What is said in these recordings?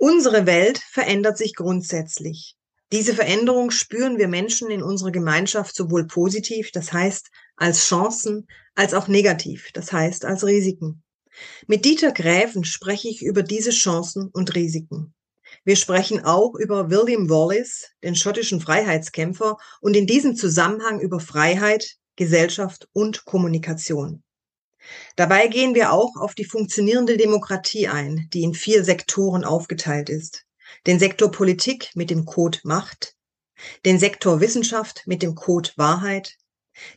Unsere Welt verändert sich grundsätzlich. Diese Veränderung spüren wir Menschen in unserer Gemeinschaft sowohl positiv, das heißt als Chancen, als auch negativ, das heißt als Risiken. Mit Dieter Gräfen spreche ich über diese Chancen und Risiken. Wir sprechen auch über William Wallace, den schottischen Freiheitskämpfer, und in diesem Zusammenhang über Freiheit, Gesellschaft und Kommunikation. Dabei gehen wir auch auf die funktionierende Demokratie ein, die in vier Sektoren aufgeteilt ist. Den Sektor Politik mit dem Code Macht, den Sektor Wissenschaft mit dem Code Wahrheit,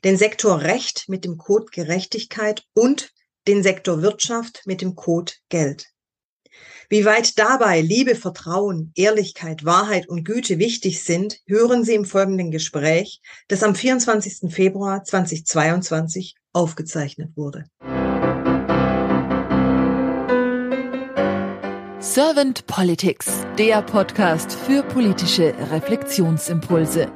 den Sektor Recht mit dem Code Gerechtigkeit und den Sektor Wirtschaft mit dem Code Geld. Wie weit dabei Liebe, Vertrauen, Ehrlichkeit, Wahrheit und Güte wichtig sind, hören Sie im folgenden Gespräch, das am 24. Februar 2022 aufgezeichnet wurde. Servant Politics, der Podcast für politische Reflexionsimpulse.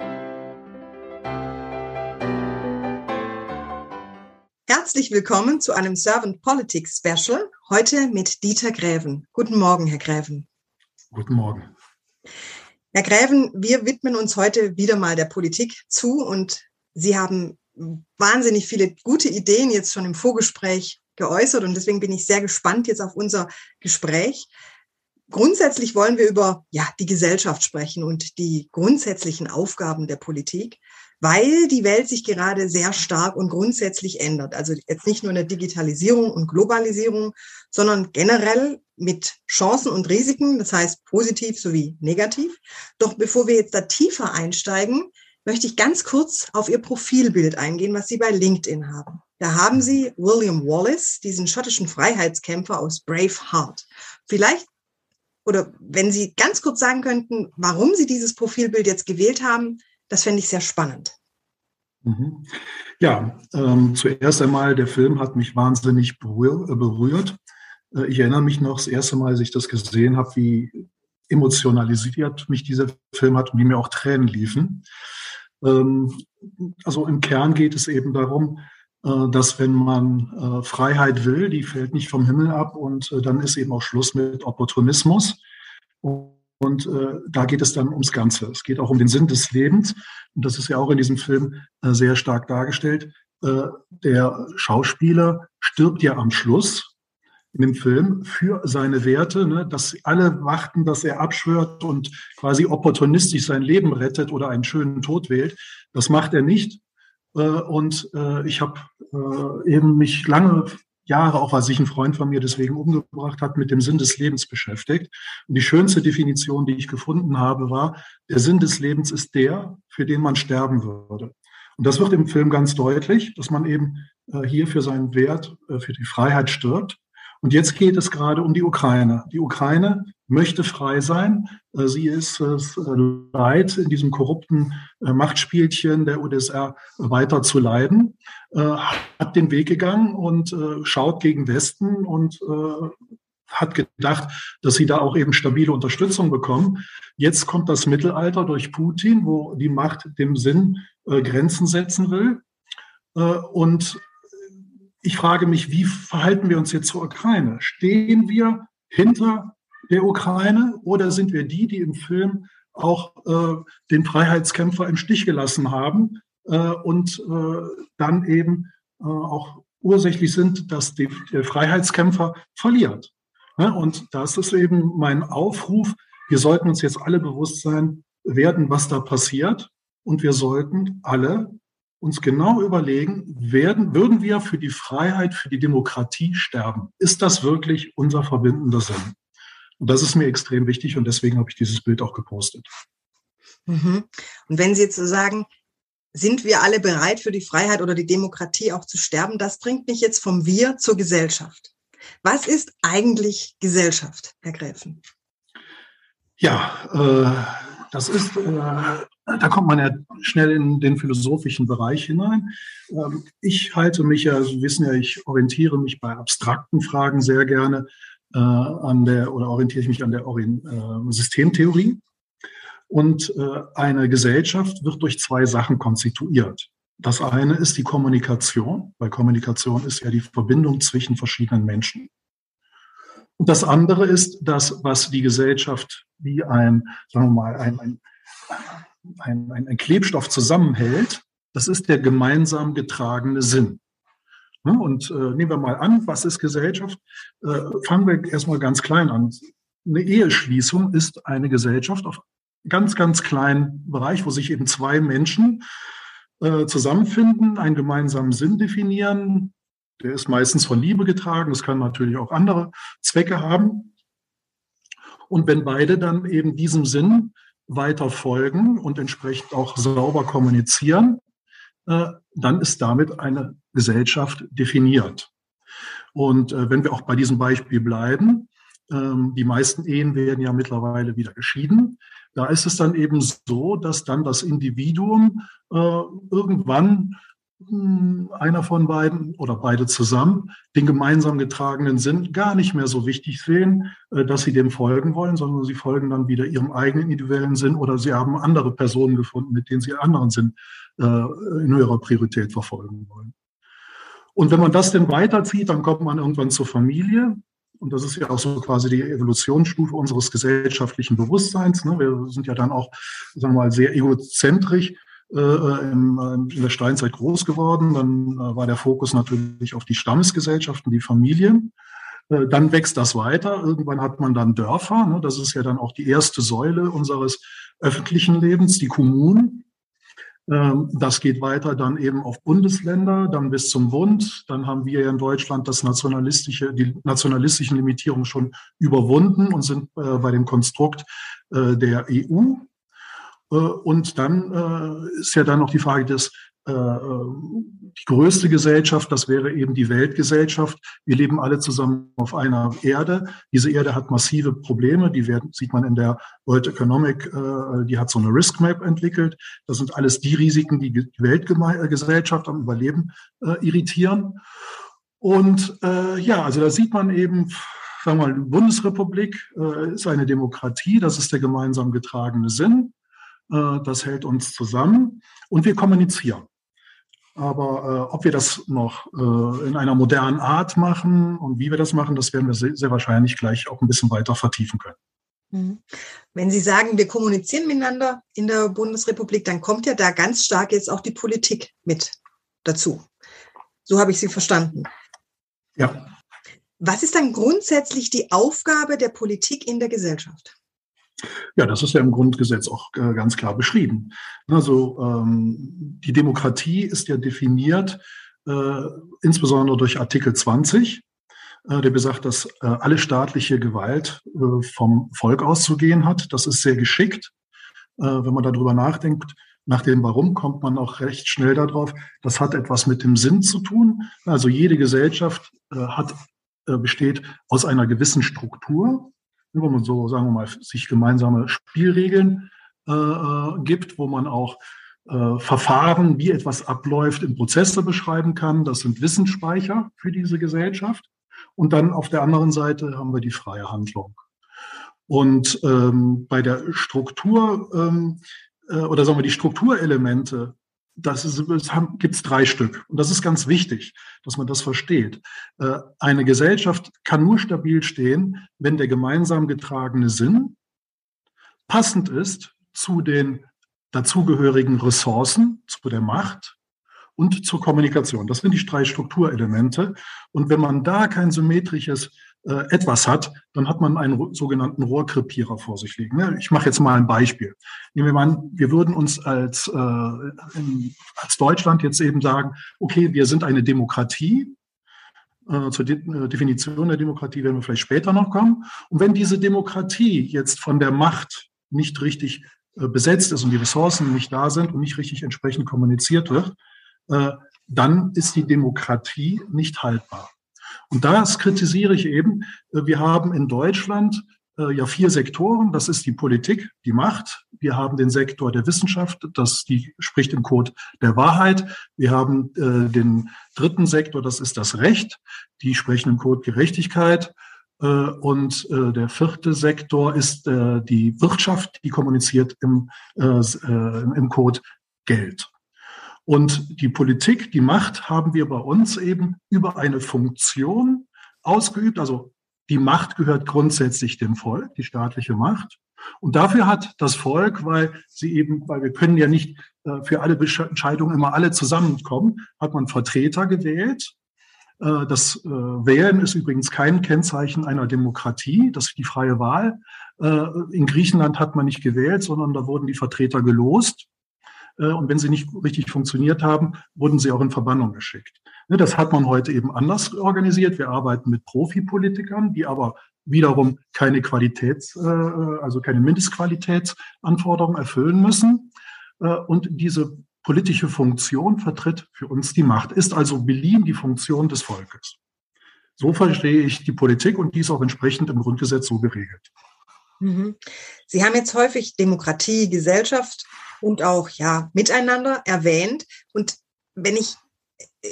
Herzlich willkommen zu einem Servant Politics Special, heute mit Dieter Gräven. Guten Morgen, Herr Gräven. Guten Morgen. Herr Gräven, wir widmen uns heute wieder mal der Politik zu und Sie haben wahnsinnig viele gute Ideen jetzt schon im Vorgespräch geäußert und deswegen bin ich sehr gespannt jetzt auf unser Gespräch. Grundsätzlich wollen wir über ja, die Gesellschaft sprechen und die grundsätzlichen Aufgaben der Politik weil die Welt sich gerade sehr stark und grundsätzlich ändert. Also jetzt nicht nur in der Digitalisierung und Globalisierung, sondern generell mit Chancen und Risiken, das heißt positiv sowie negativ. Doch bevor wir jetzt da tiefer einsteigen, möchte ich ganz kurz auf Ihr Profilbild eingehen, was Sie bei LinkedIn haben. Da haben Sie William Wallace, diesen schottischen Freiheitskämpfer aus Braveheart. Vielleicht oder wenn Sie ganz kurz sagen könnten, warum Sie dieses Profilbild jetzt gewählt haben, das fände ich sehr spannend. Mhm. Ja, ähm, zuerst einmal, der Film hat mich wahnsinnig berührt. Äh, ich erinnere mich noch das erste Mal, als ich das gesehen habe, wie emotionalisiert mich dieser Film hat und wie mir auch Tränen liefen. Ähm, also im Kern geht es eben darum, äh, dass wenn man äh, Freiheit will, die fällt nicht vom Himmel ab und äh, dann ist eben auch Schluss mit Opportunismus. Und und äh, da geht es dann ums Ganze. Es geht auch um den Sinn des Lebens. Und das ist ja auch in diesem Film äh, sehr stark dargestellt. Äh, der Schauspieler stirbt ja am Schluss in dem Film für seine Werte, ne, dass alle warten, dass er abschwört und quasi opportunistisch sein Leben rettet oder einen schönen Tod wählt. Das macht er nicht. Äh, und äh, ich habe äh, eben mich lange Jahre, auch weil sich ein Freund von mir deswegen umgebracht hat, mit dem Sinn des Lebens beschäftigt. Und die schönste Definition, die ich gefunden habe, war, der Sinn des Lebens ist der, für den man sterben würde. Und das wird im Film ganz deutlich, dass man eben äh, hier für seinen Wert, äh, für die Freiheit stirbt. Und jetzt geht es gerade um die Ukraine. Die Ukraine möchte frei sein. Äh, sie ist es äh, leid, in diesem korrupten äh, Machtspielchen der UdSR weiter zu leiden, hat den Weg gegangen und schaut gegen Westen und hat gedacht, dass sie da auch eben stabile Unterstützung bekommen. Jetzt kommt das Mittelalter durch Putin, wo die Macht dem Sinn Grenzen setzen will. Und ich frage mich, wie verhalten wir uns jetzt zur Ukraine? Stehen wir hinter der Ukraine oder sind wir die, die im Film auch äh, den Freiheitskämpfer im Stich gelassen haben äh, und äh, dann eben äh, auch ursächlich sind, dass die, der Freiheitskämpfer verliert? Ja, und das ist eben mein Aufruf. Wir sollten uns jetzt alle bewusst sein werden, was da passiert. Und wir sollten alle uns genau überlegen, werden, würden wir für die Freiheit, für die Demokratie sterben? Ist das wirklich unser verbindender Sinn? Und das ist mir extrem wichtig und deswegen habe ich dieses Bild auch gepostet. Mhm. Und wenn Sie jetzt so sagen, sind wir alle bereit für die Freiheit oder die Demokratie auch zu sterben? Das bringt mich jetzt vom Wir zur Gesellschaft. Was ist eigentlich Gesellschaft, Herr Gräfen? Ja, äh, das ist äh, da kommt man ja schnell in den philosophischen Bereich hinein. Ähm, ich halte mich ja, Sie wissen ja, ich orientiere mich bei abstrakten Fragen sehr gerne äh, an der, oder orientiere ich mich an der äh, Systemtheorie. Und äh, eine Gesellschaft wird durch zwei Sachen konstituiert. Das eine ist die Kommunikation, weil Kommunikation ist ja die Verbindung zwischen verschiedenen Menschen. Und das andere ist das, was die Gesellschaft wie ein, sagen wir mal, ein, ein, ein, ein Klebstoff zusammenhält. Das ist der gemeinsam getragene Sinn. Und äh, nehmen wir mal an, was ist Gesellschaft? Äh, fangen wir erstmal ganz klein an. Eine Eheschließung ist eine Gesellschaft auf ganz, ganz kleinen Bereich, wo sich eben zwei Menschen äh, zusammenfinden, einen gemeinsamen Sinn definieren. Der ist meistens von Liebe getragen. Das kann natürlich auch andere Zwecke haben. Und wenn beide dann eben diesem Sinn weiter folgen und entsprechend auch sauber kommunizieren, äh, dann ist damit eine Gesellschaft definiert. Und äh, wenn wir auch bei diesem Beispiel bleiben, ähm, die meisten Ehen werden ja mittlerweile wieder geschieden. Da ist es dann eben so, dass dann das Individuum äh, irgendwann einer von beiden oder beide zusammen den gemeinsam getragenen Sinn gar nicht mehr so wichtig sehen, äh, dass sie dem folgen wollen, sondern sie folgen dann wieder ihrem eigenen individuellen Sinn oder sie haben andere Personen gefunden, mit denen sie einen anderen Sinn äh, in höherer Priorität verfolgen wollen. Und wenn man das denn weiterzieht, dann kommt man irgendwann zur Familie. Und das ist ja auch so quasi die Evolutionsstufe unseres gesellschaftlichen Bewusstseins. Ne? Wir sind ja dann auch, sagen wir mal, sehr egozentrisch in, in der Steinzeit groß geworden. Dann äh, war der Fokus natürlich auf die Stammesgesellschaften, die Familien. Äh, dann wächst das weiter. Irgendwann hat man dann Dörfer. Ne? Das ist ja dann auch die erste Säule unseres öffentlichen Lebens, die Kommunen. Ähm, das geht weiter dann eben auf Bundesländer, dann bis zum Bund. Dann haben wir ja in Deutschland das nationalistische, die nationalistischen Limitierungen schon überwunden und sind äh, bei dem Konstrukt äh, der EU. Äh, und dann ist ja dann noch die Frage des äh, die größte Gesellschaft, das wäre eben die Weltgesellschaft. Wir leben alle zusammen auf einer Erde. Diese Erde hat massive Probleme. Die werden, sieht man in der World Economic, äh, die hat so eine Risk Map entwickelt. Das sind alles die Risiken, die die Weltgesellschaft am Überleben äh, irritieren. Und äh, ja, also da sieht man eben, sagen wir mal, Bundesrepublik äh, ist eine Demokratie. Das ist der gemeinsam getragene Sinn. Äh, das hält uns zusammen und wir kommunizieren. Aber äh, ob wir das noch äh, in einer modernen Art machen und wie wir das machen, das werden wir sehr, wahrscheinlich gleich auch ein bisschen weiter vertiefen können. Mhm. Wenn Sie sagen, wir kommunizieren miteinander in der Bundesrepublik, dann kommt ja da ganz stark jetzt auch die Politik mit dazu. So habe ich Sie verstanden. Ja. Was ist dann grundsätzlich die Aufgabe der Politik in der Gesellschaft? Ja, das ist ja im Grundgesetz auch äh, ganz klar beschrieben. Also die Demokratie ist ja definiert äh, insbesondere durch Artikel 20, äh, der besagt, dass alle staatliche Gewalt vom Volk auszugehen hat. Das ist sehr geschickt. Wenn man darüber nachdenkt, nach dem Warum kommt man auch recht schnell darauf. Das hat etwas mit dem Sinn zu tun. Also jede Gesellschaft hat, besteht aus einer gewissen Struktur wo man so, sagen wir mal, sich gemeinsame Spielregeln äh, äh, gibt, wo man auch äh, Verfahren, wie etwas abläuft, in Prozesse beschreiben kann. Das sind Wissensspeicher für diese Gesellschaft. Und dann auf der anderen Seite haben wir die freie Handlung. Und ähm, bei der Struktur ähm, äh, oder sagen wir die Strukturelemente das, ist, das gibt es drei Stück. Und das ist ganz wichtig, dass man das versteht. Äh, eine Gesellschaft kann nur stabil stehen, wenn der gemeinsam getragene Sinn passend ist zu den dazugehörigen Ressourcen, zu der Macht und zur Kommunikation. Das sind die drei Strukturelemente. Und wenn man da kein symmetrisches äh, etwas hat, dann hat man einen sogenannten Rohrkrepierer vor sich liegen. Ne? Ich mache jetzt mal ein Beispiel. Nehmen wir mal an, wir würden uns als, äh, als Deutschland jetzt eben sagen, okay, wir sind eine Demokratie. Äh, zur Definition der Demokratie werden wir vielleicht später noch kommen. Und wenn diese Demokratie jetzt von der Macht nicht richtig besetzt ist und die Ressourcen nicht da sind und nicht richtig entsprechend kommuniziert wird, dann ist die Demokratie nicht haltbar. Und das kritisiere ich eben. Äh, wir haben in Deutschland äh, ja vier Sektoren. Das ist die Politik, die Macht. Wir haben den Sektor der Wissenschaft, das die spricht im Code der Wahrheit. Wir haben äh, den dritten Sektor, das ist das Recht. Die sprechen im Code Gerechtigkeit. Äh, und äh, der vierte Sektor ist die Wirtschaft, die kommuniziert im, im Code Geld. Und die Politik, die Macht haben wir bei uns eben über eine Funktion ausgeübt, also die Macht gehört grundsätzlich dem Volk, die staatliche Macht. Und dafür hat das Volk, weil sie eben, weil wir können ja nicht äh, für alle Entscheidungen immer alle zusammenkommen, hat man Vertreter gewählt. Äh, das äh, Wählen ist übrigens kein Kennzeichen einer Demokratie, das ist die freie Wahl. In Griechenland hat man nicht gewählt, sondern da wurden die Vertreter gelost. Äh, und wenn sie nicht richtig funktioniert haben, wurden sie auch in Verbannung geschickt. Ne, das hat man heute eben anders organisiert. Wir arbeiten mit Profipolitikern, die aber wiederum keine Qualitäts, äh, also keine Mindestqualitätsanforderungen erfüllen müssen. Äh, und diese politische Funktion vertritt für uns die Macht, ist also beliehen die Funktion des Volkes. So verstehe ich die Politik und die ist auch entsprechend im Grundgesetz so geregelt. Mhm. Sie haben jetzt häufig Demokratie, Gesellschaft und auch ja Miteinander erwähnt. Und wenn ich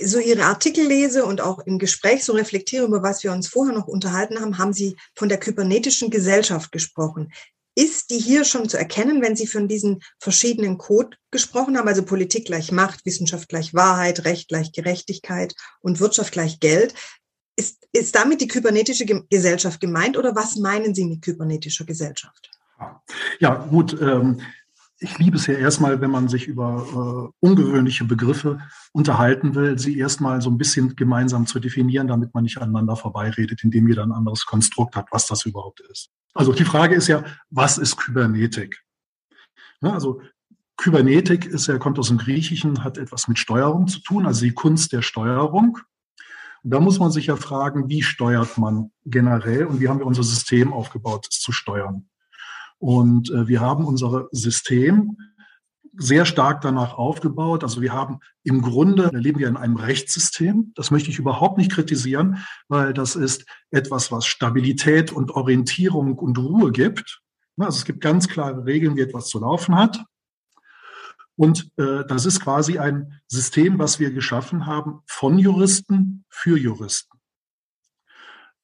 so Ihre Artikel lese und auch im Gespräch so reflektiere, über was wir uns vorher noch unterhalten haben, haben Sie von der kybernetischen Gesellschaft gesprochen. Ist die hier schon zu erkennen, wenn Sie von diesen verschiedenen Code gesprochen haben, also Politik gleich Macht, Wissenschaft gleich Wahrheit, Recht gleich Gerechtigkeit und Wirtschaft gleich Geld? Ist, ist damit die kybernetische Gesellschaft gemeint oder was meinen Sie mit kybernetischer Gesellschaft? Ja, gut. Ähm, ich liebe es ja erstmal, wenn man sich über äh, ungewöhnliche Begriffe unterhalten will, sie erstmal so ein bisschen gemeinsam zu definieren, damit man nicht aneinander vorbeiredet, indem jeder ein anderes Konstrukt hat, was das überhaupt ist. Also die Frage ist ja, was ist Kybernetik? Ja, also Kybernetik ist ja, kommt aus dem Griechischen, hat etwas mit Steuerung zu tun, also die Kunst der Steuerung. Und da muss man sich ja fragen, wie steuert man generell und wie haben wir unser System aufgebaut, es zu steuern. Und äh, wir haben unser System sehr stark danach aufgebaut. Also wir haben im Grunde, wir leben ja in einem Rechtssystem. Das möchte ich überhaupt nicht kritisieren, weil das ist etwas, was Stabilität und Orientierung und Ruhe gibt. Also es gibt ganz klare Regeln, wie etwas zu laufen hat. Und äh, das ist quasi ein System, was wir geschaffen haben von Juristen für Juristen.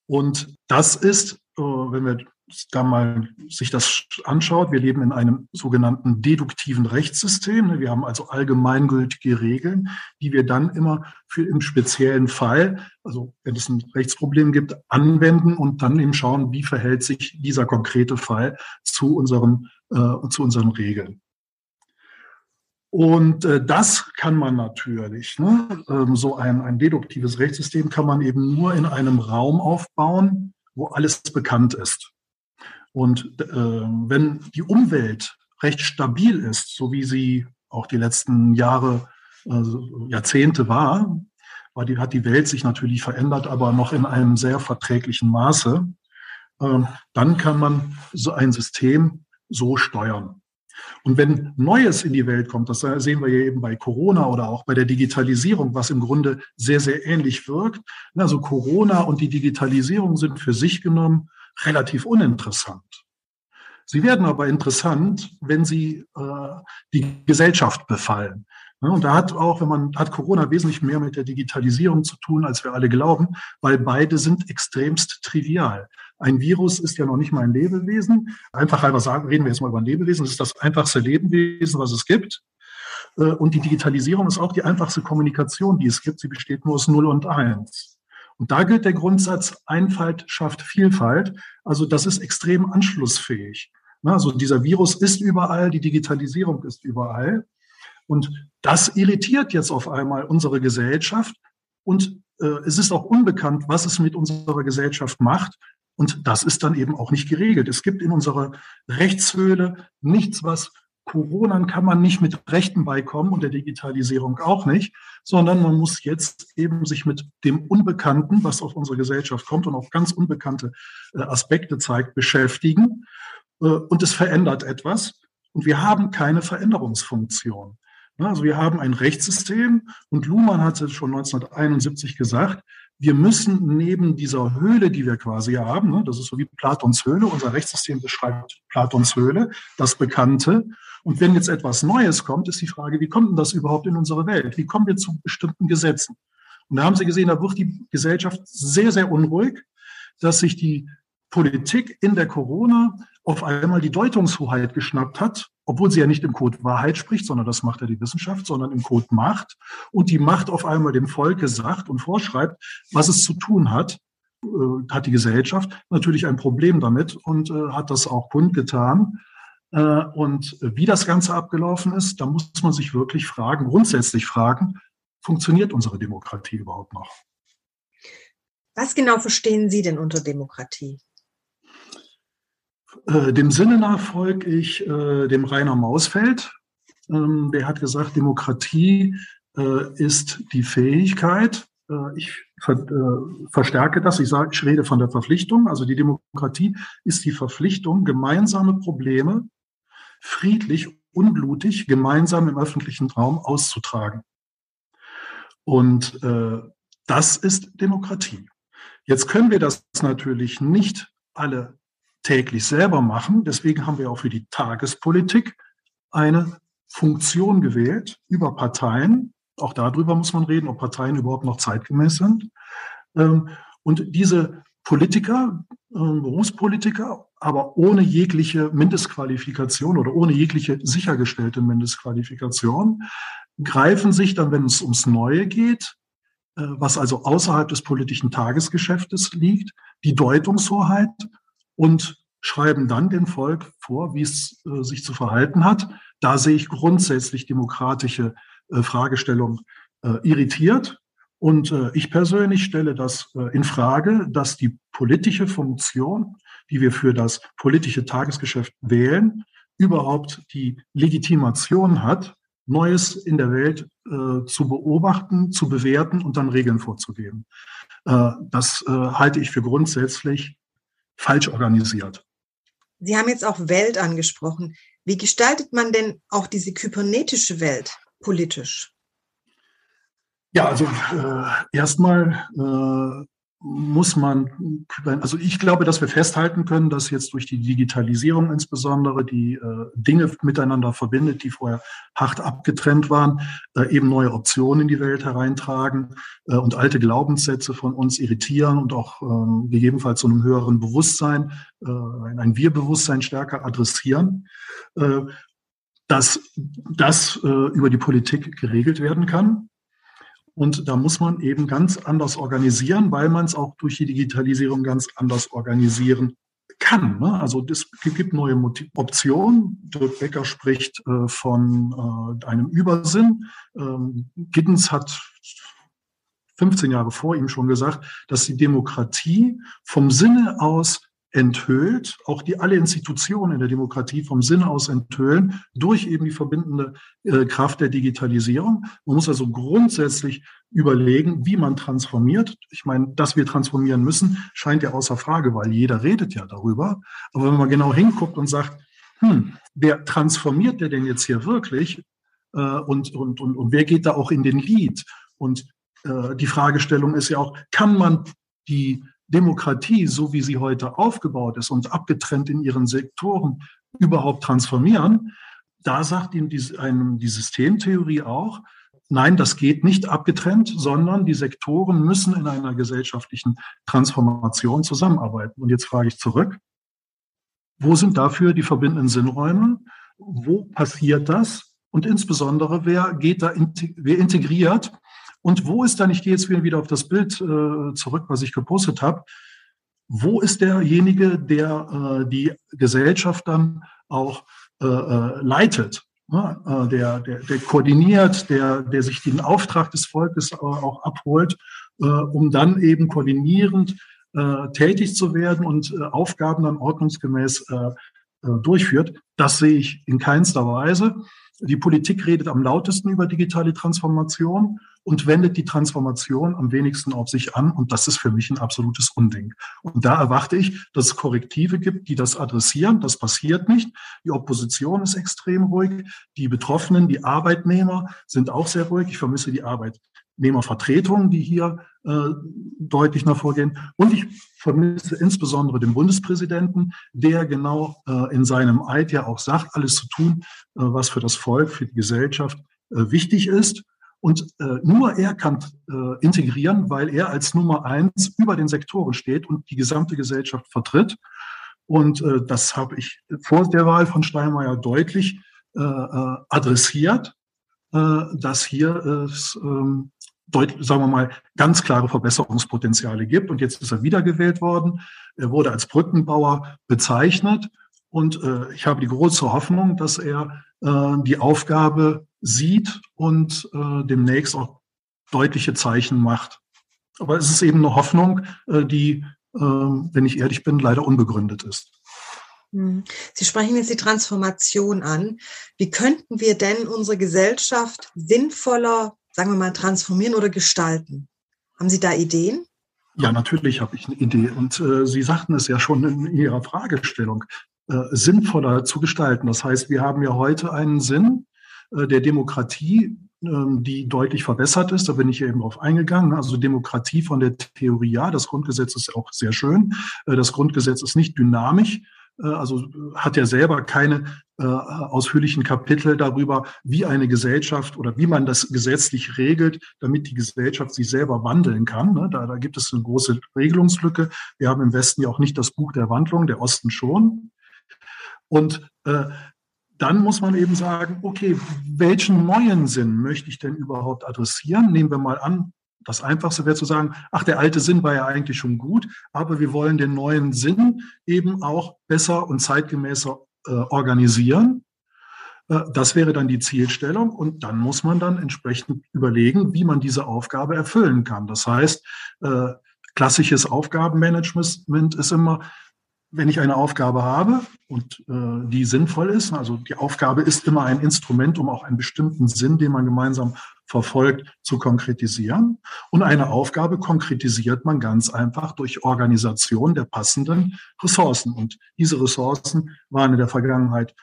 Und das ist, äh, wenn wir da mal sich das anschaut, wir leben in einem sogenannten deduktiven Rechtssystem. Ne? Wir haben also allgemeingültige Regeln, die wir dann immer für im speziellen Fall, also wenn es ein Rechtsproblem gibt, anwenden und dann eben schauen, wie verhält sich dieser konkrete Fall zu unseren, äh, zu unseren Regeln. Und äh, das kann man natürlich, ne? ähm, so ein, ein deduktives Rechtssystem kann man eben nur in einem Raum aufbauen, wo alles bekannt ist. Und äh, wenn die Umwelt recht stabil ist, so wie sie auch die letzten Jahre, also Jahrzehnte war, war die, hat die Welt sich natürlich verändert, aber noch in einem sehr verträglichen Maße, äh, dann kann man so ein System so steuern. Und wenn Neues in die Welt kommt, das sehen wir ja eben bei Corona oder auch bei der Digitalisierung, was im Grunde sehr, sehr ähnlich wirkt. Also Corona und die Digitalisierung sind für sich genommen relativ uninteressant. Sie werden aber interessant, wenn sie äh, die Gesellschaft befallen. Und da hat auch, wenn man hat Corona wesentlich mehr mit der Digitalisierung zu tun, als wir alle glauben, weil beide sind extremst trivial. Ein Virus ist ja noch nicht mal ein Lebewesen. Einfach einfach sagen, reden wir jetzt mal über ein Lebewesen. Es ist das einfachste Lebewesen, was es gibt. Äh, und die Digitalisierung ist auch die einfachste Kommunikation, die es gibt. Sie besteht nur aus Null und Eins. Und da gilt der Grundsatz, Einfalt schafft Vielfalt. Also das ist extrem anschlussfähig. Also dieser Virus ist überall, die Digitalisierung ist überall. Und das irritiert jetzt auf einmal unsere Gesellschaft. Und äh, es ist auch unbekannt, was es mit unserer Gesellschaft macht. Und das ist dann eben auch nicht geregelt. Es gibt in unserer Rechtshöhle nichts, was Corona kann man nicht mit Rechten beikommen und der Digitalisierung auch nicht, sondern man muss jetzt eben sich mit dem Unbekannten, was auf unsere Gesellschaft kommt und auch ganz unbekannte äh, Aspekte zeigt, beschäftigen. Äh, und es verändert etwas. Und wir haben keine Veränderungsfunktion. Also wir haben ein Rechtssystem und Luhmann hatte schon 1971 gesagt, wir müssen neben dieser Höhle, die wir quasi haben, ne, das ist so wie Platons Höhle, unser Rechtssystem beschreibt Platons Höhle, das Bekannte. Und wenn jetzt etwas Neues kommt, ist die Frage, wie kommt denn das überhaupt in unsere Welt? Wie kommen wir zu bestimmten Gesetzen? Und da haben Sie gesehen, da wird die Gesellschaft sehr, sehr unruhig, dass sich die Politik in der Corona auf einmal die Deutungshoheit geschnappt hat, obwohl sie ja nicht im Code Wahrheit spricht, sondern das macht ja die Wissenschaft, sondern im Code Macht und die Macht auf einmal dem Volke sagt und vorschreibt, was es zu tun hat. äh, hat die Gesellschaft natürlich ein Problem damit und äh, hat das auch kundgetan. Äh, und wie das Ganze abgelaufen ist, da muss man sich wirklich fragen, grundsätzlich fragen, funktioniert unsere Demokratie überhaupt noch? Was genau verstehen Sie denn unter Demokratie? Äh, dem Sinne nach folge ich äh, dem Rainer Mausfeld. Ähm, der hat gesagt, Demokratie äh, ist die Fähigkeit, äh, ich ver, äh, verstärke das, ich, sage, ich rede von der Verpflichtung, also die Demokratie ist die Verpflichtung, gemeinsame Probleme friedlich, unblutig, gemeinsam im öffentlichen Raum auszutragen. Und das ist Demokratie. Jetzt können wir das natürlich nicht alle täglich selber machen. Deswegen haben wir auch für die Tagespolitik eine Funktion gewählt über Parteien. Auch darüber muss man reden, ob Parteien überhaupt noch zeitgemäß sind. Ähm, und diese Politiker, ähm, Berufspolitiker, aber ohne jegliche Mindestqualifikation oder ohne jegliche sichergestellte Mindestqualifikation, greifen sich dann, wenn es ums Neue geht, äh, was also außerhalb des politischen Tagesgeschäftes liegt, die Deutungshoheit und schreiben dann dem Volk vor, wie es äh, sich zu verhalten hat. Da sehe ich grundsätzlich demokratische äh, Fragestellungen äh, irritiert. Und äh, ich persönlich stelle das äh, in Frage, dass die politische Funktion, die wir für das politische Tagesgeschäft wählen, überhaupt die Legitimation hat, Neues in der Welt äh, zu beobachten, zu bewerten und dann Regeln vorzugeben. Das halte ich für grundsätzlich falsch organisiert. Sie haben jetzt auch Welt angesprochen. Wie gestaltet man denn auch diese kybernetische Welt politisch? Ja, also äh, erstmal äh, muss man, also ich glaube, dass wir festhalten können, dass jetzt durch die Digitalisierung insbesondere die äh, Dinge miteinander verbindet, die vorher hart abgetrennt waren, äh, eben neue Optionen in die Welt hereintragen äh, und alte Glaubenssätze von uns irritieren und auch äh, gegebenenfalls zu einem höheren Bewusstsein, äh, ein Wir-Bewusstsein stärker adressieren. Äh, dass das äh, über die Politik geregelt werden kann. Und da muss man eben ganz anders organisieren, weil man es auch durch die Digitalisierung ganz anders organisieren kann. Ne? Also es gibt neue Optionen. Dirk Becker spricht äh, von äh, einem Übersinn. Ähm, Giddens hat 15 Jahre vor ihm schon gesagt, dass die Demokratie vom Sinne aus enthüllt, auch die alle Institutionen in der Demokratie vom Sinne aus enthüllen, durch eben die verbindende äh, Kraft der Digitalisierung. Man muss also grundsätzlich überlegen, wie man transformiert. Ich meine, dass wir transformieren müssen, scheint ja außer Frage, weil jeder redet ja darüber. Aber wenn man genau hinguckt und sagt, hm, wer transformiert der denn jetzt hier wirklich? Äh, und, und, und, und wer geht da auch in den Lied? Und äh, die Fragestellung ist ja auch, kann man die Demokratie, so wie sie heute aufgebaut ist und abgetrennt in ihren Sektoren, überhaupt transformieren, da sagt ihm die, einem die Systemtheorie auch, nein, das geht nicht abgetrennt, sondern die Sektoren müssen in einer gesellschaftlichen Transformation zusammenarbeiten. Und jetzt frage ich zurück, wo sind dafür die verbindenden Sinnräume? Wo passiert das? Und insbesondere, wer geht da, wer integriert und wo ist dann, ich gehe jetzt wieder auf das Bild äh, zurück, was ich gepostet habe, wo ist derjenige, der äh, die Gesellschaft dann auch äh, leitet? Ne? Der, der, der koordiniert, der, der sich den Auftrag des Volkes auch abholt, um dann eben koordinierend tätig zu werden und Aufgaben dann ordnungsgemäß durchführt. Das sehe ich in keinster Weise. Die Politik redet am lautesten über digitale Transformation und wendet die Transformation am wenigsten auf sich an. Und das ist für mich ein absolutes Unding. Und da erwarte ich, dass es Korrektive gibt, die das adressieren. Das passiert nicht. Die Opposition ist extrem ruhig. Die Betroffenen, die Arbeitnehmer sind auch sehr ruhig. Ich vermisse die Arbeitnehmervertretungen, die hier äh, deutlich nach vorgehen. Und ich vermisse insbesondere den Bundespräsidenten, der genau äh, in seinem Eid ja auch sagt, alles zu tun, äh, was für das Volk, für die Gesellschaft äh, wichtig ist. Und äh, nur er kann äh, integrieren, weil er als Nummer eins über den Sektoren steht und die gesamte Gesellschaft vertritt. Und äh, das habe ich vor der Wahl von Steinmeier deutlich äh, äh adressiert, äh, dass hier äh, deutlich, sagen wir mal, ganz klare Verbesserungspotenziale gibt. Und jetzt ist er wiedergewählt worden. Er wurde als Brückenbauer bezeichnet. Und äh, ich habe die große Hoffnung, dass er äh, die Aufgabe sieht und äh, demnächst auch deutliche Zeichen macht. Aber es ist eben eine Hoffnung, äh, die, äh, wenn ich ehrlich bin, leider unbegründet ist. Hm. Sie sprechen jetzt die Transformation an. Wie könnten wir denn unsere Gesellschaft sinnvoller, sagen wir mal, transformieren oder gestalten? Haben Sie da Ideen? Ja, natürlich habe ich eine Idee. Und äh, Sie sagten es ja schon in Ihrer Fragestellung, äh, sinnvoller zu gestalten. Das heißt, wir haben ja heute einen Sinn der Demokratie, ähm, die deutlich verbessert ist. Da bin ich eben drauf eingegangen. Also Demokratie von der Theorie, ja, das Grundgesetz ist auch sehr schön. Äh, das Grundgesetz ist nicht dynamisch, äh, also hat ja selber keine äh, ausführlichen Kapitel darüber, wie eine Gesellschaft oder wie man das gesetzlich regelt, damit die Gesellschaft sich selber wandeln kann. Ne? Da, da gibt es eine große Regelungslücke. Wir haben im Westen ja auch nicht das Buch der Wandlung, der Osten schon. Und äh, dann muss man eben sagen, okay, welchen neuen Sinn möchte ich denn überhaupt adressieren? Nehmen wir mal an, das Einfachste wäre zu sagen, ach, der alte Sinn war ja eigentlich schon gut, aber wir wollen den neuen Sinn eben auch besser und zeitgemäßer äh, organisieren. Äh, das wäre dann die Zielstellung und dann muss man dann entsprechend überlegen, wie man diese Aufgabe erfüllen kann. Das heißt, äh, klassisches Aufgabenmanagement ist immer, wenn ich eine Aufgabe habe und äh, die sinnvoll ist, also die Aufgabe ist immer ein Instrument, um auch einen bestimmten Sinn, den man gemeinsam verfolgt, zu konkretisieren. Und eine Aufgabe konkretisiert man ganz einfach durch Organisation der passenden Ressourcen. Und diese Ressourcen waren in der Vergangenheit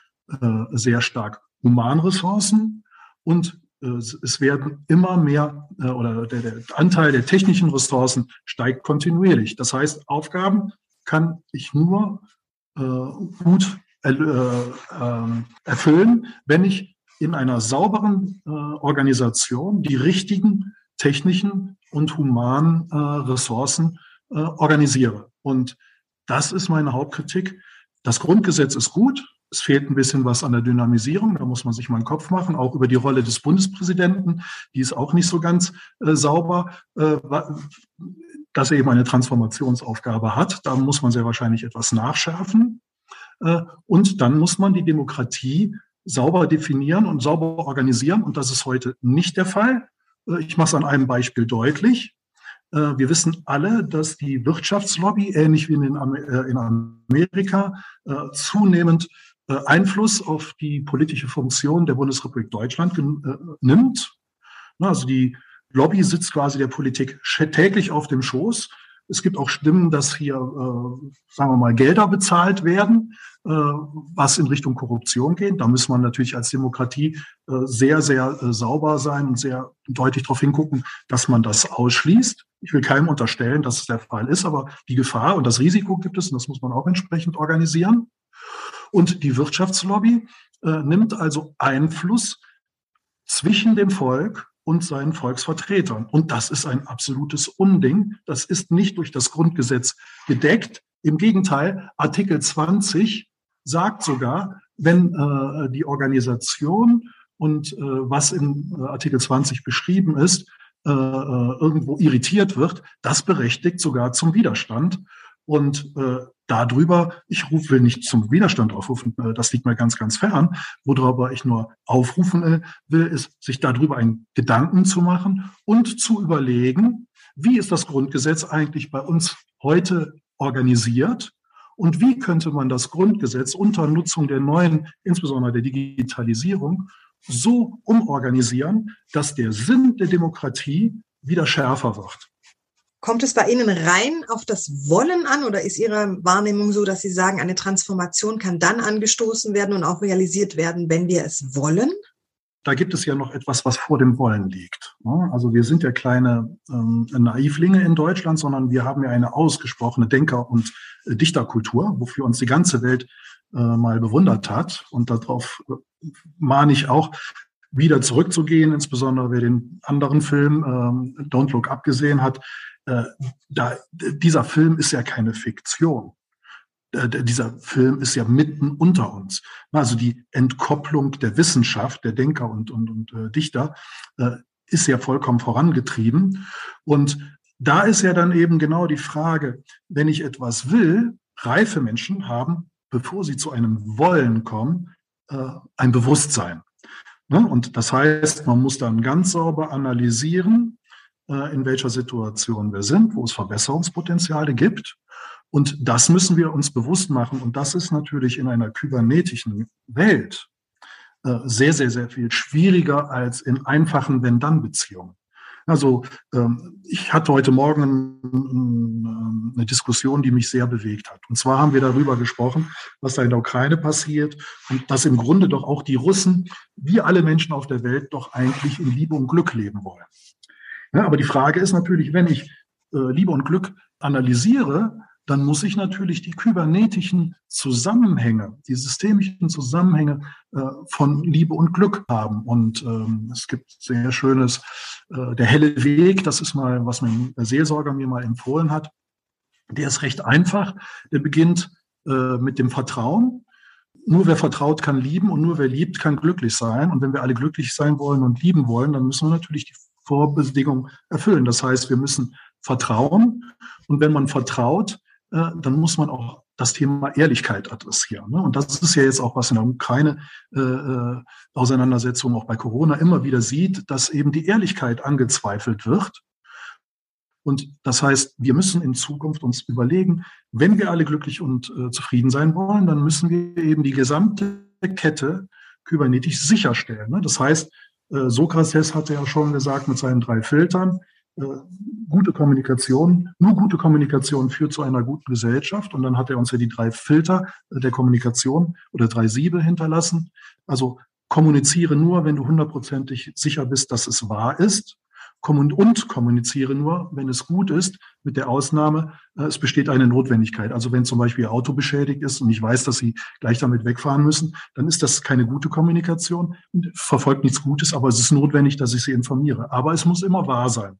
äh, sehr stark Humanressourcen und äh, es werden immer mehr äh, oder der, der Anteil der technischen Ressourcen steigt kontinuierlich. Das heißt, Aufgaben kann ich nur äh, gut äh, äh, erfüllen, wenn ich in einer sauberen äh, Organisation die richtigen technischen und humanen äh, Ressourcen äh, organisiere. Und das ist meine Hauptkritik. Das Grundgesetz ist gut. Es fehlt ein bisschen was an der Dynamisierung. Da muss man sich mal einen Kopf machen. Auch über die Rolle des Bundespräsidenten. Die ist auch nicht so ganz äh, sauber. Äh, dass er eben eine Transformationsaufgabe hat. Da muss man sehr wahrscheinlich etwas nachschärfen. Äh, und dann muss man die Demokratie sauber definieren und sauber organisieren. Und das ist heute nicht der Fall. Äh, ich mache es an einem Beispiel deutlich. Äh, wir wissen alle, dass die Wirtschaftslobby, ähnlich wie in Amerika, zunehmend Einfluss auf die politische Funktion der Bundesrepublik Deutschland nimmt. Also die Lobby sitzt quasi der Politik täglich auf dem Schoß. Es gibt auch Stimmen, dass hier, äh, sagen wir mal, Gelder bezahlt werden, äh, was in Richtung Korruption geht. Da muss man natürlich als Demokratie äh, sehr, sehr äh, sauber sein und sehr deutlich darauf hingucken, dass man das ausschließt. Ich will keinem unterstellen, dass es der Fall ist, aber die Gefahr und das Risiko gibt es und das muss man auch entsprechend organisieren. Und die Wirtschaftslobby äh, nimmt also Einfluss zwischen dem Volk und seinen Volksvertretern. Und das ist ein absolutes Unding. Das ist nicht durch das Grundgesetz gedeckt. Im Gegenteil, Artikel 20 sagt sogar, wenn äh, die Organisation und äh, was in äh, Artikel 20 beschrieben ist, äh, äh, irgendwo irritiert wird, das berechtigt sogar zum Widerstand. Und äh, darüber, ich ruf, will nicht zum Widerstand aufrufen, äh, das liegt mir ganz, ganz fern. Worüber ich nur aufrufen äh, will, ist, sich darüber einen Gedanken zu machen und zu überlegen, wie ist das Grundgesetz eigentlich bei uns heute organisiert und wie könnte man das Grundgesetz unter Nutzung der neuen, insbesondere der Digitalisierung, so umorganisieren, dass der Sinn der Demokratie wieder schärfer wird. Kommt es bei Ihnen rein auf das Wollen an oder ist Ihre Wahrnehmung so, dass Sie sagen, eine Transformation kann dann angestoßen werden und auch realisiert werden, wenn wir es wollen? Da gibt es ja noch etwas, was vor dem Wollen liegt. Also wir sind ja kleine ähm, Naivlinge in Deutschland, sondern wir haben ja eine ausgesprochene Denker- und äh, Dichterkultur, wofür uns die ganze Welt äh, mal bewundert hat. Und darauf äh, mahne ich auch, wieder zurückzugehen, insbesondere wer den anderen Film ähm, Don't Look Up gesehen hat, äh, da, dieser Film ist ja keine Fiktion. Äh, dieser Film ist ja mitten unter uns. Also die Entkopplung der Wissenschaft, der Denker und, und, und äh, Dichter, ist ja vollkommen vorangetrieben. Und da ist ja dann eben genau die Frage, wenn ich etwas will, reife Menschen haben, bevor sie zu einem Wollen kommen, ein Bewusstsein. Ne? Und das heißt, man muss dann ganz sauber analysieren, in welcher Situation wir sind, wo es Verbesserungspotenziale gibt. Und das müssen wir uns bewusst machen. Und das ist natürlich in einer kybernetischen Welt äh, sehr, sehr, sehr viel schwieriger als in einfachen Wenn-Dann-Beziehungen. Also ähm, ich hatte heute Morgen eine Diskussion, die mich sehr bewegt hat. Und zwar haben wir darüber gesprochen, was da in der Ukraine passiert und dass im Grunde doch auch die Russen, wie alle Menschen auf der Welt, doch eigentlich in Liebe und Glück leben wollen. Ja, aber die Frage ist natürlich, wenn ich äh, Liebe und Glück analysiere, dann muss ich natürlich die kybernetischen Zusammenhänge, die systemischen Zusammenhänge äh, von Liebe und Glück haben. Und ähm, es gibt sehr schönes, äh, der helle Weg, das ist mal, was mein Seelsorger mir mal empfohlen hat. Der ist recht einfach. Der beginnt äh, mit dem Vertrauen. Nur wer vertraut, kann lieben und nur wer liebt, kann glücklich sein. Und wenn wir alle glücklich sein wollen und lieben wollen, dann müssen wir natürlich die Vorbedingungen erfüllen. Das heißt, wir müssen vertrauen. Und wenn man vertraut, äh, dann muss man auch das Thema Ehrlichkeit adressieren. Ne? Und das ist ja jetzt auch, was in der Ukraine äh, äh, Auseinandersetzung auch bei Corona immer wieder sieht, dass eben die Ehrlichkeit angezweifelt wird. Und das heißt, wir müssen in Zukunft uns überlegen, wenn wir alle glücklich und äh, zufrieden sein wollen, dann müssen wir eben die gesamte Kette kybernetisch sicherstellen. Ne? Das heißt, äh, Sokrates hatte ja schon gesagt mit seinen drei Filtern, äh, gute Kommunikation, nur gute Kommunikation führt zu einer guten Gesellschaft. Und dann hat er uns ja die drei Filter der Kommunikation oder drei Siebe hinterlassen. Also kommuniziere nur, wenn du hundertprozentig sicher bist, dass es wahr ist. Und kommuniziere nur, wenn es gut ist, mit der Ausnahme, äh, es besteht eine Notwendigkeit. Also wenn zum Beispiel Ihr Auto beschädigt ist und ich weiß, dass Sie gleich damit wegfahren müssen, dann ist das keine gute Kommunikation, verfolgt nichts Gutes, aber es ist notwendig, dass ich Sie informiere. Aber es muss immer wahr sein.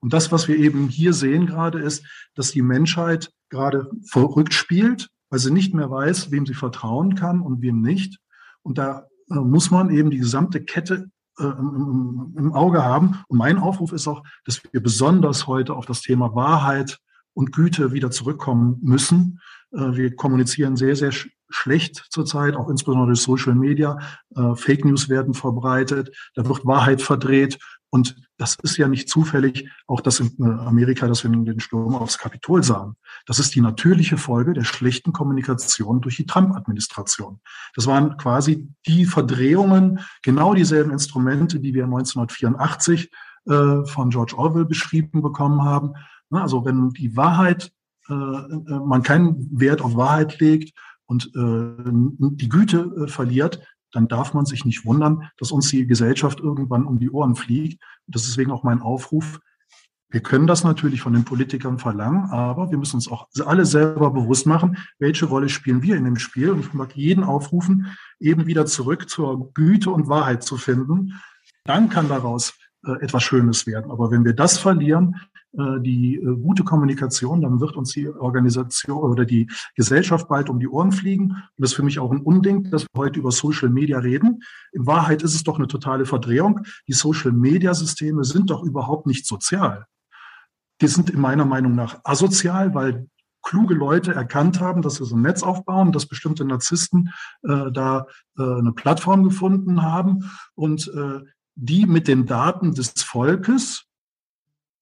Und das, was wir eben hier sehen gerade, ist, dass die Menschheit gerade verrückt spielt, weil sie nicht mehr weiß, wem sie vertrauen kann und wem nicht. Und da äh, muss man eben die gesamte Kette äh, im, Auge haben. Und mein Aufruf ist auch, dass wir besonders heute auf das Thema Wahrheit und Güte wieder zurückkommen müssen. Äh, wir kommunizieren sehr, sehr sch schlecht zurzeit, auch insbesondere durch Social Media. Äh, Fake News werden verbreitet, da wird Wahrheit verdreht und das ist ja nicht zufällig, auch das in äh, Amerika, dass wir den Sturm aufs Kapitol sahen. Das ist die natürliche Folge der schlechten Kommunikation durch die Trump-Administration. Das waren quasi die Verdrehungen, genau dieselben Instrumente, die wir 1984 äh, von George Orwell beschrieben bekommen haben. Also wenn die Wahrheit, äh, äh, man keinen Wert auf Wahrheit legt und äh, die Güte äh, verliert, dann darf man sich nicht wundern, dass uns die Gesellschaft irgendwann um die Ohren fliegt. Das ist deswegen auch mein Aufruf. Wir können das natürlich von den Politikern verlangen, aber wir müssen uns auch alle selber bewusst machen, welche Rolle spielen wir in dem Spiel. Und ich mag jeden aufrufen, eben wieder zurück zur Güte und Wahrheit zu finden. Dann kann daraus äh, etwas Schönes werden. Aber wenn wir das verlieren, die äh, gute Kommunikation, dann wird uns die Organisation oder die Gesellschaft bald um die Ohren fliegen. Und das ist für mich auch ein Unding, dass wir heute über Social Media reden. In Wahrheit ist es doch eine totale Verdrehung. Die Social Media Systeme sind doch überhaupt nicht sozial. Die sind in meiner Meinung nach asozial, weil kluge Leute erkannt haben, dass sie so ein Netz aufbauen, dass bestimmte Narzissten äh, da äh, eine Plattform gefunden haben und äh, die mit den Daten des Volkes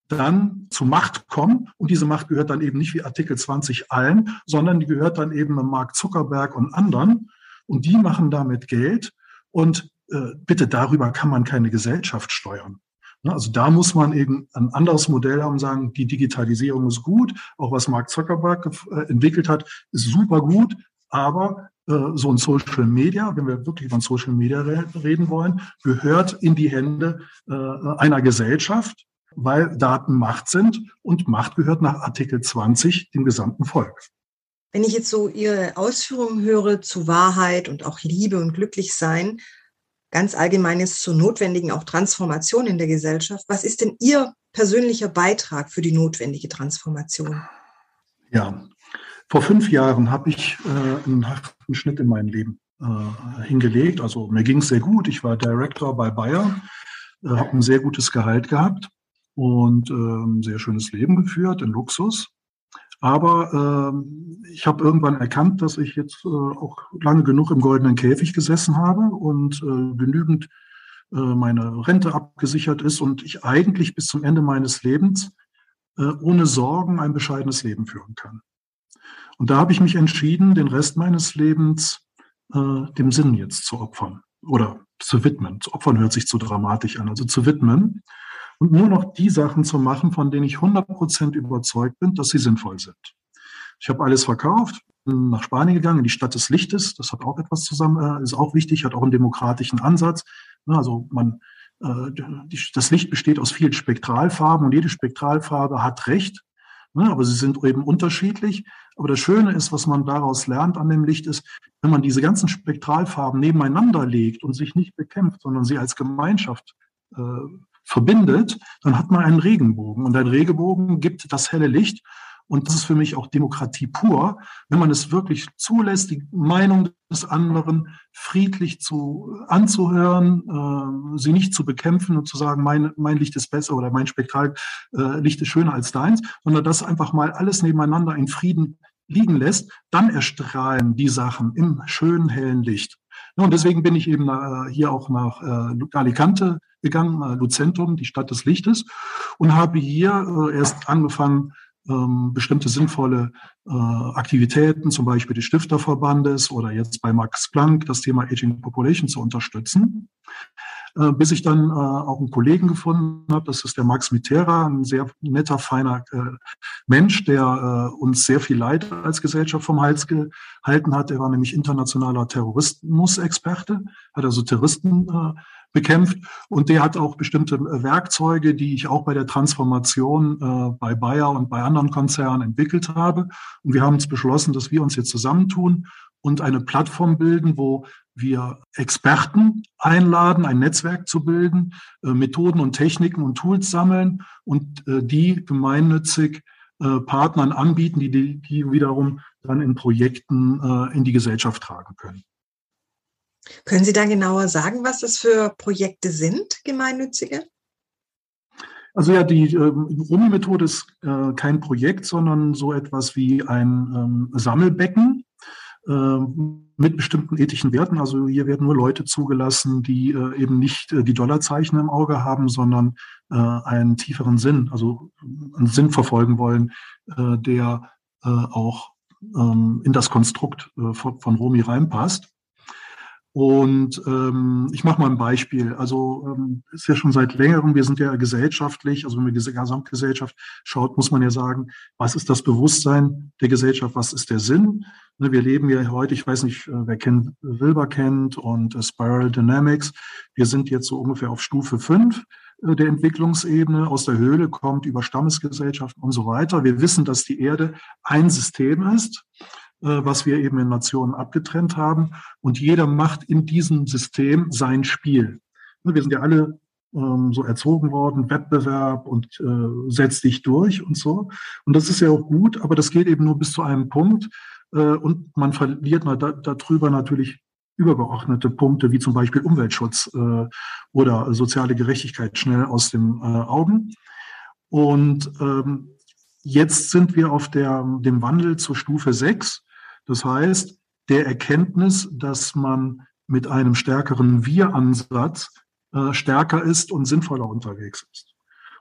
dann zu Macht kommen. Und diese Macht gehört dann eben nicht wie Artikel 20 allen, sondern die gehört dann eben Mark Zuckerberg und anderen. Und die machen damit Geld. Und äh, bitte darüber kann man keine Gesellschaft steuern. Ne, also da muss man eben ein anderes Modell haben, sagen, die Digitalisierung ist gut, auch was Mark Zuckerberg äh, entwickelt hat, ist super gut, aber äh, so ein Social Media, wenn wir wirklich von Social Media reden wollen, gehört in die Hände äh, einer Gesellschaft, weil Daten Macht sind und Macht gehört nach Artikel 20 dem gesamten Volk. Wenn ich jetzt so Ihre Ausführungen höre zu Wahrheit und auch Liebe und Glücklichsein, ganz allgemein ist zur notwendigen auch Transformation in der Gesellschaft. Was ist denn Ihr persönlicher Beitrag für die notwendige Transformation? Ja, vor fünf Jahren habe ich äh, einen harten Schnitt in meinem Leben äh, hingelegt. Also mir ging es sehr gut. Ich war Director bei Bayer äh, habe ein sehr gutes Gehalt gehabt und äh, ein sehr schönes Leben geführt in Luxus. Aber äh, ich habe irgendwann erkannt, dass ich jetzt äh, auch lange genug im goldenen Käfig gesessen habe und äh, genügend äh, meine Rente abgesichert ist und ich eigentlich bis zum Ende meines Lebens äh, ohne Sorgen ein bescheidenes Leben führen kann. Und da habe ich mich entschieden, den Rest meines Lebens äh, dem Sinn jetzt zu opfern oder zu widmen. Zu opfern hört sich zu dramatisch an, also zu widmen und nur noch die Sachen zu machen, von denen ich 100% überzeugt bin, dass sie sinnvoll sind. Ich habe alles verkauft, bin nach Spanien gegangen, in die Stadt des Lichtes. Das hat auch etwas zusammen, äh, ist auch wichtig, hat auch einen demokratischen Ansatz. Also man, äh, das Licht besteht aus vielen Spektralfarben und jede Spektralfarbe hat Recht. Ne, aber sie sind eben unterschiedlich. Aber das Schöne ist, was man daraus lernt an dem Licht, ist, wenn man diese ganzen Spektralfarben nebeneinander legt und sich nicht bekämpft, sondern sie als Gemeinschaft äh, verbindet, dann hat man einen Regenbogen. Und ein Regenbogen gibt das helle Licht. Und das ist für mich auch Demokratie pur, wenn man es wirklich zulässt, die Meinung des anderen friedlich zu anzuhören, äh, sie nicht zu bekämpfen und zu sagen, mein, mein Licht ist besser oder mein Spektrallicht äh, ist schöner als deins, sondern das einfach mal alles nebeneinander in Frieden liegen lässt, dann erstrahlen die Sachen im schönen hellen Licht. Und deswegen bin ich eben äh, hier auch nach äh, Alicante gegangen, äh, Lucentum, die Stadt des Lichtes, und habe hier äh, erst angefangen, ähm, bestimmte sinnvolle äh, Aktivitäten, zum Beispiel des Stifterverbandes oder jetzt bei Max Planck das Thema Aging Population zu unterstützen. Äh, bis ich dann äh, auch einen Kollegen gefunden habe, das ist der Max Mitera, ein sehr netter, feiner äh, Mensch, der äh, uns sehr viel Leid als Gesellschaft vom Hals gehalten hat. Er war nämlich internationaler Terrorismusexperte, hat also Terroristen äh, bekämpft. Und der hat auch bestimmte Werkzeuge, die ich auch bei der Transformation äh, bei Bayer und bei anderen Konzernen entwickelt habe. Und wir haben uns beschlossen, dass wir uns jetzt zusammentun und eine Plattform bilden, wo wir Experten einladen, ein Netzwerk zu bilden, äh, Methoden und Techniken und Tools sammeln und äh, die gemeinnützig äh, Partnern anbieten, die, die wiederum dann in Projekten in die Gesellschaft tragen können. Können Sie da genauer sagen, was das für Projekte sind, gemeinnützige? Also ja, die ähm, Rumi-Methode ist äh, kein Projekt, sondern so etwas wie ein ähm, Sammelbecken mit bestimmten ethischen Werten. Also hier werden nur Leute zugelassen, die äh, eben nicht äh, die Dollarzeichen im Auge haben, sondern äh, einen tieferen Sinn, also einen Sinn verfolgen wollen, der auch ähm, in das Konstrukt von, von Romy reinpasst. Und ähm, ich mache mal ein Beispiel. Also ähm, ist ja schon seit längerem, wir sind ja gesellschaftlich, also wenn man die Gesamtgesellschaft schaut, muss man ja sagen, was ist das Bewusstsein der Gesellschaft, was ist der Sinn? Ne, wir leben ja heute, ich weiß nicht, äh, wer kennt Wilber kennt und äh, Spiral Dynamics. Wir sind jetzt so ungefähr auf Stufe fünf äh, der Entwicklungsebene. Aus der Höhle kommt über Stammesgesellschaften und so weiter. Wir wissen, dass die Erde ein System ist was wir eben in Nationen abgetrennt haben. Und jeder macht in diesem System sein Spiel. Wir sind ja alle ähm, so erzogen worden, Wettbewerb und äh, setz dich durch und so. Und das ist ja auch gut, aber das geht eben nur bis zu einem Punkt. Äh, und man verliert da, darüber natürlich übergeordnete Punkte, wie zum Beispiel Umweltschutz äh, oder soziale Gerechtigkeit schnell aus den äh, Augen. Und ähm, jetzt sind wir auf der, dem Wandel zur Stufe 6. Das heißt, der Erkenntnis, dass man mit einem stärkeren Wir-Ansatz äh, stärker ist und sinnvoller unterwegs ist.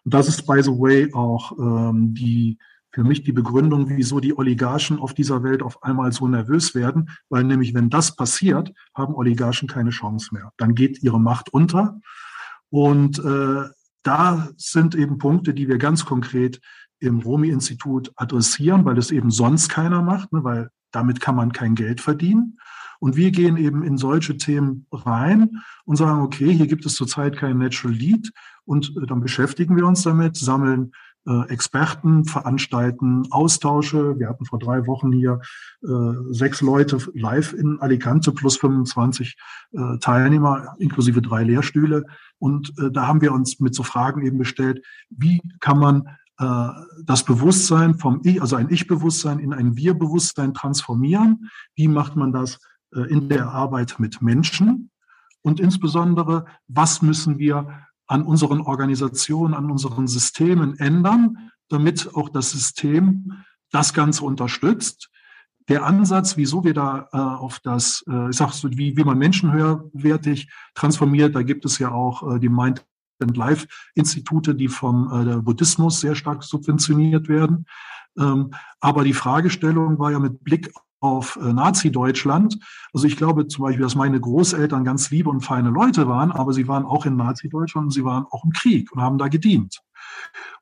Und das ist, by the way, auch ähm, die für mich die Begründung, wieso die Oligarchen auf dieser Welt auf einmal so nervös werden, weil nämlich, wenn das passiert, haben Oligarchen keine Chance mehr. Dann geht ihre Macht unter. Und äh, da sind eben Punkte, die wir ganz konkret im Romi-Institut adressieren, weil es eben sonst keiner macht, ne, weil damit kann man kein Geld verdienen. Und wir gehen eben in solche Themen rein und sagen, okay, hier gibt es zurzeit kein Natural Lead und äh, dann beschäftigen wir uns damit, sammeln äh, Experten, veranstalten Austausche. Wir hatten vor drei Wochen hier äh, sechs Leute live in Alicante plus 25 äh, Teilnehmer inklusive drei Lehrstühle. Und äh, da haben wir uns mit so Fragen eben bestellt, wie kann man äh, das Bewusstsein vom Ich, also ein Ich-Bewusstsein in ein Wir-Bewusstsein transformieren. Wie macht man das äh, in der Arbeit mit Menschen? Und insbesondere, was müssen wir an unseren Organisationen, an unseren Systemen ändern, damit auch das System das Ganze unterstützt. Der Ansatz, wieso wir da äh, auf das, äh, ich sag so, wie, wie man Menschen höherwertig transformiert, da gibt es ja auch äh, die Mind and Life Institute, die vom äh, Buddhismus sehr stark subventioniert werden. Ähm, aber die Fragestellung war ja mit Blick auf äh, Nazi-Deutschland. Also ich glaube zum Beispiel, dass meine Großeltern ganz liebe und feine Leute waren, aber sie waren auch in Nazi-Deutschland und sie waren auch im Krieg und haben da gedient.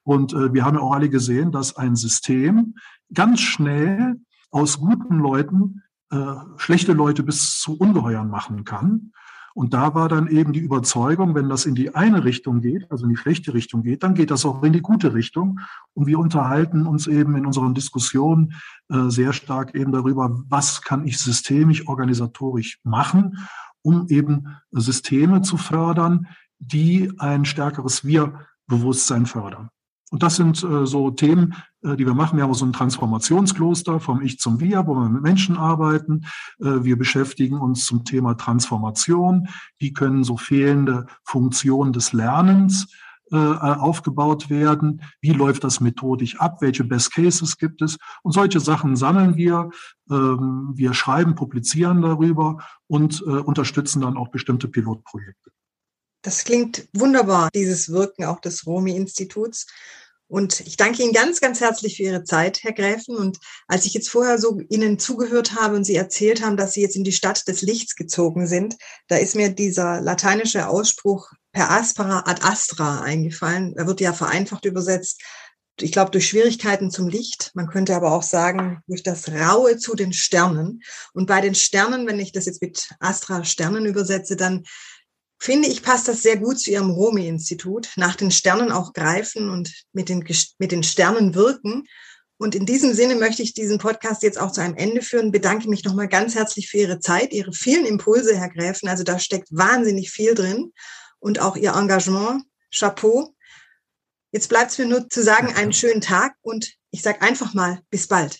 Und äh, wir haben ja auch alle gesehen, dass ein System ganz schnell aus guten Leuten äh, schlechte Leute bis zu Ungeheuern machen kann. Und da war dann eben die Überzeugung, wenn das in die eine Richtung geht, also in die schlechte Richtung geht, dann geht das auch in die gute Richtung. Und wir unterhalten uns eben in unseren Diskussionen äh, sehr stark eben darüber, was kann ich systemisch, organisatorisch machen, um eben Systeme zu fördern, die ein stärkeres Wir-Bewusstsein fördern. Und das sind äh, so Themen, äh, die wir machen. Wir haben so ein Transformationskloster vom Ich zum Wir, wo wir mit Menschen arbeiten. Äh, wir beschäftigen uns zum Thema Transformation. Wie können so fehlende Funktionen des Lernens äh, aufgebaut werden? Wie läuft das methodisch ab? Welche Best Cases gibt es? Und solche Sachen sammeln wir. Ähm, wir schreiben, publizieren darüber und äh, unterstützen dann auch bestimmte Pilotprojekte. Das klingt wunderbar, dieses Wirken auch des Romi-Instituts. Und ich danke Ihnen ganz, ganz herzlich für Ihre Zeit, Herr Gräfen. Und als ich jetzt vorher so Ihnen zugehört habe und Sie erzählt haben, dass Sie jetzt in die Stadt des Lichts gezogen sind, da ist mir dieser lateinische Ausspruch per aspera ad astra eingefallen. Er wird ja vereinfacht übersetzt. Ich glaube, durch Schwierigkeiten zum Licht. Man könnte aber auch sagen, durch das Raue zu den Sternen. Und bei den Sternen, wenn ich das jetzt mit Astra Sternen übersetze, dann finde ich, passt das sehr gut zu Ihrem Romi-Institut. Nach den Sternen auch greifen und mit den, mit den Sternen wirken. Und in diesem Sinne möchte ich diesen Podcast jetzt auch zu einem Ende führen. Bedanke mich nochmal ganz herzlich für Ihre Zeit, Ihre vielen Impulse, Herr Gräfen. Also da steckt wahnsinnig viel drin und auch Ihr Engagement. Chapeau. Jetzt bleibt es mir nur zu sagen, einen schönen Tag und ich sage einfach mal, bis bald.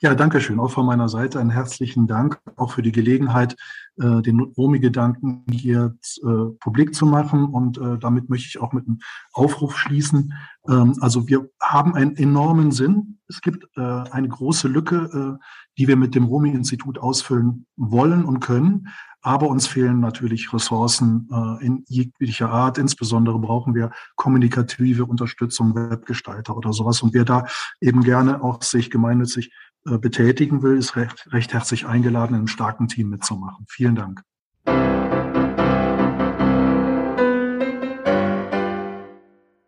Ja, danke schön. Auch von meiner Seite einen herzlichen Dank, auch für die Gelegenheit, äh, den Romi-Gedanken hier äh, publik zu machen. Und äh, damit möchte ich auch mit einem Aufruf schließen. Ähm, also wir haben einen enormen Sinn. Es gibt äh, eine große Lücke, äh, die wir mit dem Romi-Institut ausfüllen wollen und können. Aber uns fehlen natürlich Ressourcen äh, in jeglicher Art. Insbesondere brauchen wir kommunikative Unterstützung, Webgestalter oder sowas. Und wer da eben gerne auch sich gemeinnützig betätigen will, ist recht, recht herzlich eingeladen, in einem starken Team mitzumachen. Vielen Dank.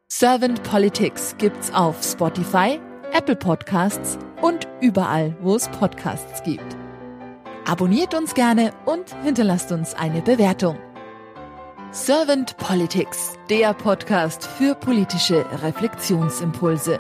Servant Politics gibt's auf Spotify, Apple Podcasts und überall, wo es Podcasts gibt. Abonniert uns gerne und hinterlasst uns eine Bewertung. Servant Politics, der Podcast für politische Reflexionsimpulse.